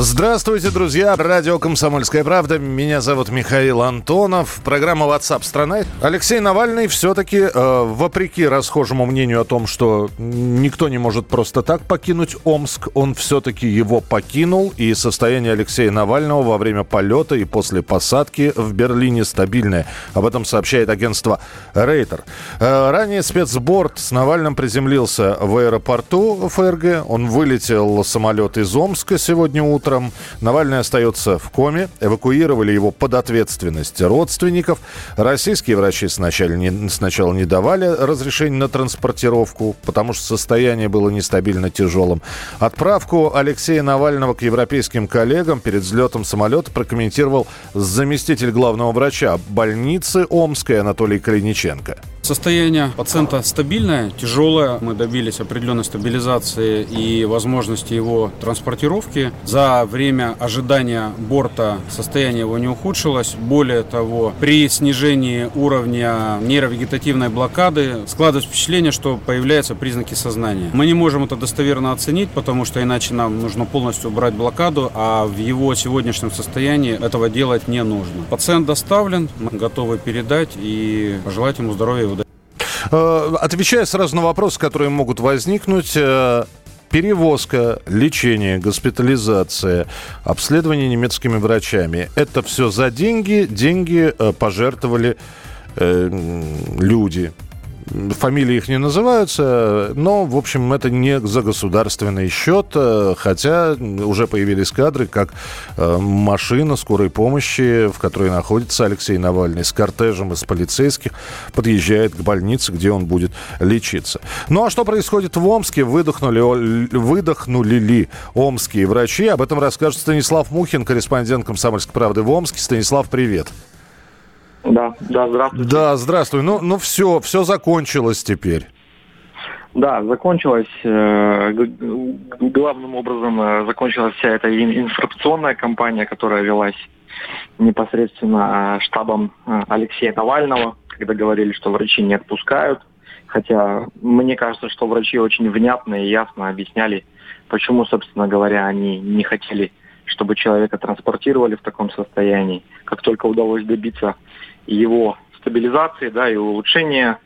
Здравствуйте, друзья! Радио «Комсомольская правда». Меня зовут Михаил Антонов. Программа WhatsApp страна. Алексей Навальный все-таки, э, вопреки расхожему мнению о том, что никто не может просто так покинуть Омск, он все-таки его покинул. И состояние Алексея Навального во время полета и после посадки в Берлине стабильное. Об этом сообщает агентство Рейтер. Э, ранее спецборд с Навальным приземлился в аэропорту ФРГ. Он вылетел самолет из Омска сегодня утром утром. Навальный остается в коме. Эвакуировали его под ответственность родственников. Российские врачи сначала не, сначала не давали разрешения на транспортировку, потому что состояние было нестабильно тяжелым. Отправку Алексея Навального к европейским коллегам перед взлетом самолета прокомментировал заместитель главного врача больницы Омской Анатолий Калиниченко. Состояние пациента стабильное, тяжелое. Мы добились определенной стабилизации и возможности его транспортировки. За время ожидания борта состояние его не ухудшилось. Более того, при снижении уровня нейровегетативной блокады складывается впечатление, что появляются признаки сознания. Мы не можем это достоверно оценить, потому что иначе нам нужно полностью убрать блокаду, а в его сегодняшнем состоянии этого делать не нужно. Пациент доставлен, мы готовы передать и пожелать ему здоровья и Отвечая сразу на вопросы, которые могут возникнуть, э, перевозка, лечение, госпитализация, обследование немецкими врачами. Это все за деньги. Деньги э, пожертвовали люди, фамилии их не называются, но, в общем, это не за государственный счет, э, хотя уже появились кадры, как э, машина скорой помощи, в которой находится Алексей Навальный с кортежем из полицейских, подъезжает к больнице, где он будет лечиться. Ну а что происходит в Омске? Выдохнули, выдохнули ли омские врачи? Об этом расскажет Станислав Мухин, корреспондент «Комсомольской правды» в Омске. Станислав, привет. Да, да, здравствуйте. Да, здравствуй. Ну, ну все, все закончилось теперь. Да, закончилась, э, главным образом э, закончилась вся эта информационная кампания, которая велась непосредственно э, штабом Алексея Навального, когда говорили, что врачи не отпускают. Хотя мне кажется, что врачи очень внятно и ясно объясняли, почему, собственно говоря, они не хотели, чтобы человека транспортировали в таком состоянии. Как только удалось добиться его стабилизации, да, и улучшения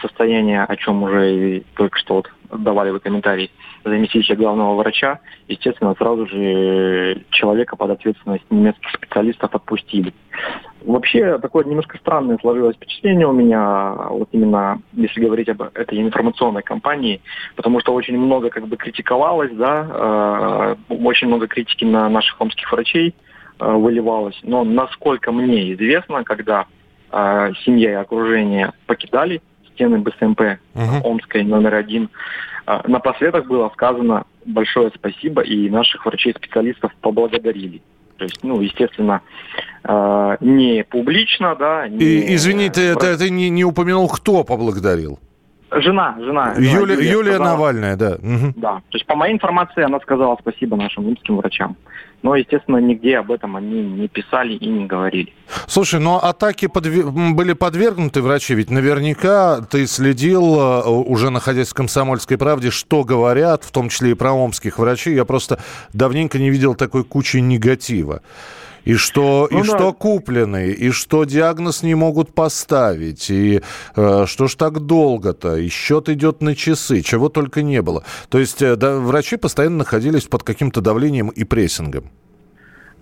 состояния, о чем уже и только что вот давали вы комментарий заместителя главного врача, естественно, сразу же человека под ответственность немецких специалистов отпустили. Вообще, такое немножко странное сложилось впечатление у меня, вот именно если говорить об этой информационной кампании, потому что очень много как бы критиковалось, да, э, очень много критики на наших омских врачей э, выливалось, но насколько мне известно, когда э, семья и окружение покидали стены БСМП угу. Омской номер один. Э, напоследок было сказано большое спасибо, и наших врачей-специалистов поблагодарили. То есть, ну, естественно, э, не публично, да. Не, и, извини, ты, это, ты не, не упомянул, кто поблагодарил? Жена, жена. Юлия, Юлия, Юлия сказала, Навальная, да. Угу. Да. То есть, по моей информации, она сказала спасибо нашим римским врачам. Но, естественно, нигде об этом они не писали и не говорили. Слушай, но атаки подвер... были подвергнуты врачи, ведь наверняка ты следил, э, уже находясь в «Комсомольской правде», что говорят, в том числе и про омских врачей. Я просто давненько не видел такой кучи негатива. И что, ну, и да. что куплены, и что диагноз не могут поставить, и э, что ж так долго-то, и счет идет на часы, чего только не было. То есть э, да, врачи постоянно находились под каким-то давлением и прессингом.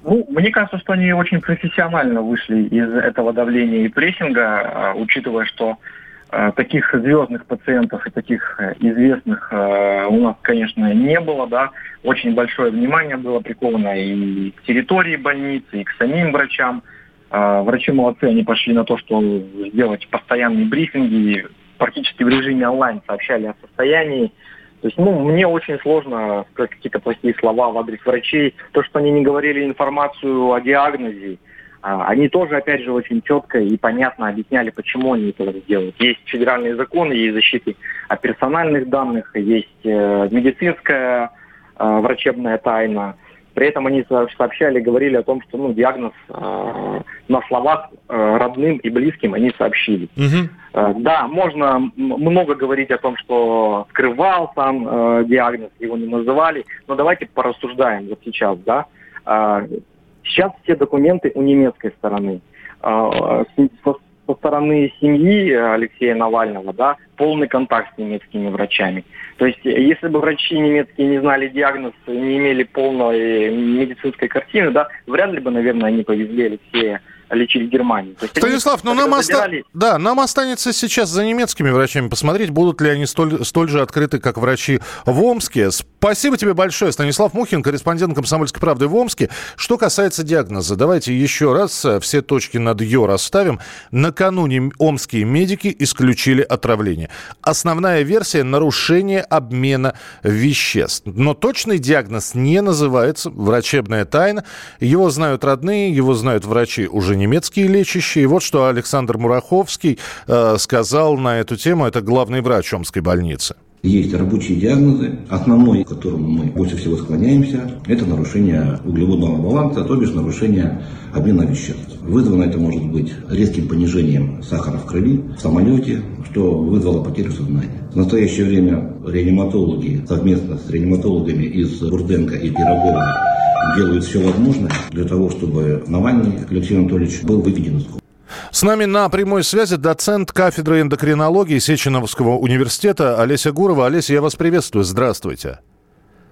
Ну, мне кажется, что они очень профессионально вышли из этого давления и прессинга, а, учитывая, что таких звездных пациентов и таких э, известных э, у нас, конечно, не было, да. Очень большое внимание было приковано и к территории больницы, и к самим врачам. Врачи молодцы, они пошли на то, что сделать постоянные брифинги, практически в режиме онлайн сообщали о состоянии. То есть, ну, мне очень сложно сказать какие-то плохие слова в адрес врачей. То, что они не говорили информацию о диагнозе, они тоже, опять же, очень четко и понятно объясняли, почему они этого делают. Есть федеральные законы, есть защиты о персональных данных, есть э, медицинская э, врачебная тайна. При этом они сообщали, говорили о том, что ну, диагноз э, на словах э, родным и близким они сообщили. Угу. Э, да, можно много говорить о том, что скрывал сам э, диагноз, его не называли, но давайте порассуждаем вот сейчас, да. Э, Сейчас все документы у немецкой стороны. А, со, со стороны семьи Алексея Навального, да, полный контакт с немецкими врачами. То есть, если бы врачи немецкие не знали диагноз, не имели полной медицинской картины, да, вряд ли бы, наверное, они повезли Алексея лечить в Германии. То есть Станислав, ну нам, оста... да, нам останется сейчас за немецкими врачами посмотреть, будут ли они столь, столь же открыты, как врачи в Омске. Спасибо тебе большое, Станислав Мухин, корреспондент «Комсомольской правды» в Омске. Что касается диагноза, давайте еще раз э, все точки над «ё» расставим. Накануне омские медики исключили отравление. Основная версия – нарушение обмена веществ. Но точный диагноз не называется, врачебная тайна. Его знают родные, его знают врачи уже немецкие лечащие. И вот что Александр Мураховский э, сказал на эту тему. Это главный врач Омской больницы. Есть рабочие диагнозы. Основной, к которому мы больше всего склоняемся, это нарушение углеводного баланса, то бишь нарушение обмена веществ. Вызвано это может быть резким понижением сахара в крови в самолете, что вызвало потерю сознания. В настоящее время реаниматологи совместно с реаниматологами из Бурденко и Пирогова делают все возможное для того, чтобы Навальный Алексей Анатольевич был выведен из с нами на прямой связи доцент кафедры эндокринологии Сеченовского университета Олеся Гурова. Олеся, я вас приветствую. Здравствуйте.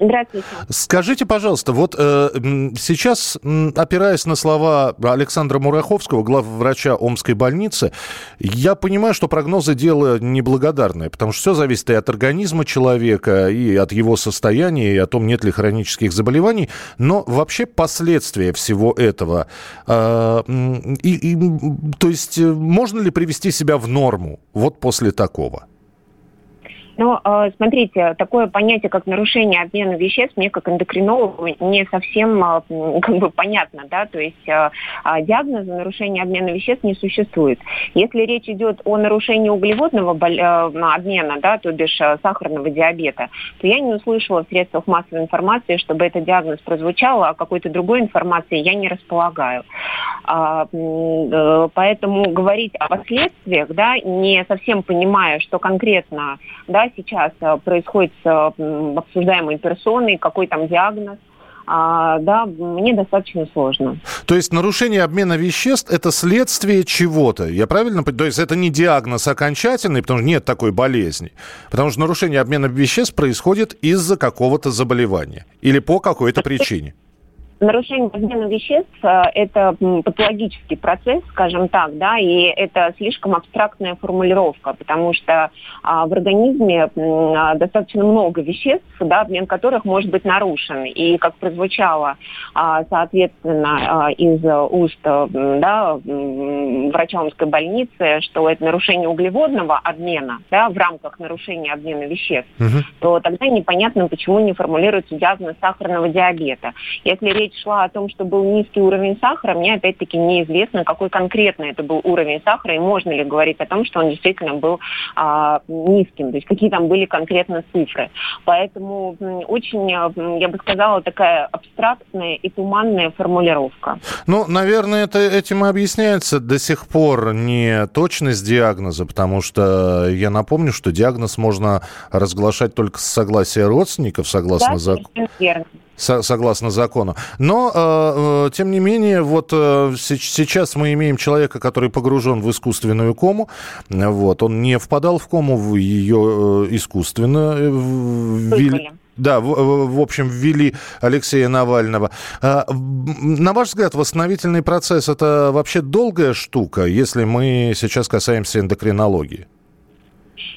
Здравствуйте. Скажите, пожалуйста, вот э, сейчас, опираясь на слова Александра Мураховского, главврача Омской больницы, я понимаю, что прогнозы дело неблагодарное, потому что все зависит и от организма человека, и от его состояния, и о том, нет ли хронических заболеваний, но вообще последствия всего этого, э, и, и, то есть э, можно ли привести себя в норму вот после такого? Но э, смотрите, такое понятие, как нарушение обмена веществ, мне как эндокринологу не совсем э, как бы понятно, да, то есть э, а диагноза нарушения обмена веществ не существует. Если речь идет о нарушении углеводного обмена, да, то бишь сахарного диабета, то я не услышала в средствах массовой информации, чтобы этот диагноз прозвучал, а какой-то другой информации я не располагаю. А, поэтому говорить о последствиях, да, не совсем понимая, что конкретно, да, сейчас э, происходит с обсуждаемой персоной, какой там диагноз, а, да, мне достаточно сложно. То есть нарушение обмена веществ – это следствие чего-то, я правильно понимаю? То есть это не диагноз окончательный, потому что нет такой болезни. Потому что нарушение обмена веществ происходит из-за какого-то заболевания или по какой-то причине. Нарушение обмена веществ э, – это патологический процесс, скажем так, да, и это слишком абстрактная формулировка, потому что а, в организме а, достаточно много веществ, да, обмен которых может быть нарушен. И как прозвучало, а, соответственно, а, из уст да, врача Омской больницы, что это нарушение углеводного обмена да, в рамках нарушения обмена веществ, угу. то тогда непонятно, почему не формулируется диагноз сахарного диабета. Если речь речь шла о том, что был низкий уровень сахара, мне опять-таки неизвестно, какой конкретно это был уровень сахара, и можно ли говорить о том, что он действительно был а, низким, то есть какие там были конкретно цифры. Поэтому очень, я бы сказала, такая абстрактная и туманная формулировка. Ну, наверное, это, этим и объясняется до сих пор не точность диагноза, потому что я напомню, что диагноз можно разглашать только с согласия родственников, согласно да, закону. Согласно закону. Но, э, э, тем не менее, вот э, сейчас мы имеем человека, который погружен в искусственную кому. Вот, он не впадал в кому, в ее э, искусственно э, ввели. Да, в, в общем, ввели Алексея Навального. А, на ваш взгляд, восстановительный процесс – это вообще долгая штука, если мы сейчас касаемся эндокринологии?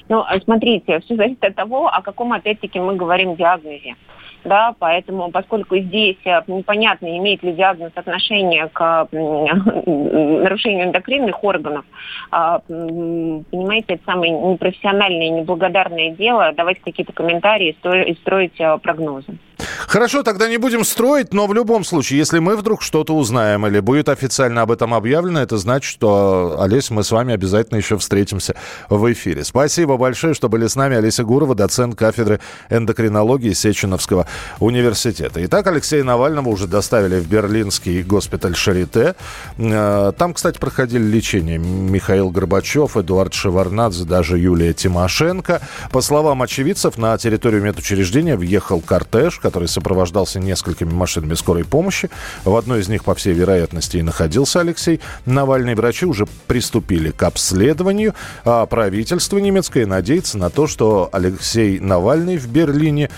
Ну, смотрите, все зависит от того, о каком, опять-таки, мы говорим диагнозе. Да, поэтому, поскольку здесь э, непонятно, имеет ли диагноз отношение к нарушению эндокринных органов, а, понимаете, это самое непрофессиональное и неблагодарное дело давать какие-то комментарии и строить э, прогнозы. Хорошо, тогда не будем строить, но в любом случае, если мы вдруг что-то узнаем или будет официально об этом объявлено, это значит, что, Олесь, мы с вами обязательно еще встретимся в эфире. Спасибо большое, что были с нами. Олеся Гурова, доцент кафедры эндокринологии Сеченовского университета. Итак, Алексея Навального уже доставили в берлинский госпиталь Шарите. Э, там, кстати, проходили лечение Михаил Горбачев, Эдуард Шеварнадзе, даже Юлия Тимошенко. По словам очевидцев, на территорию медучреждения въехал кортеж, который сопровождался несколькими машинами скорой помощи. В одной из них, по всей вероятности, и находился Алексей Навальный. Врачи уже приступили к обследованию, а правительство немецкое надеется на то, что Алексей Навальный в Берлине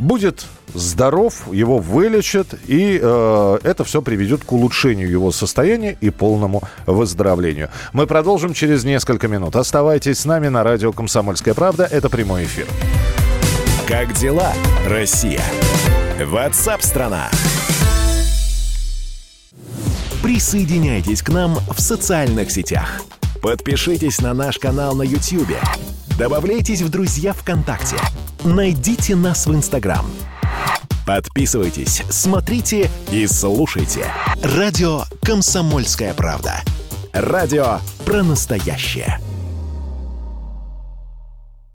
будет здоров, его вылечат, и э, это все приведет к улучшению его состояния и полному выздоровлению. Мы продолжим через несколько минут. Оставайтесь с нами на радио «Комсомольская правда». Это прямой эфир. Как дела, Россия? Ватсап-страна! Присоединяйтесь к нам в социальных сетях. Подпишитесь на наш канал на YouTube. Добавляйтесь в друзья ВКонтакте. Найдите нас в Инстаграм. Подписывайтесь, смотрите и слушайте. Радио «Комсомольская правда». Радио про настоящее.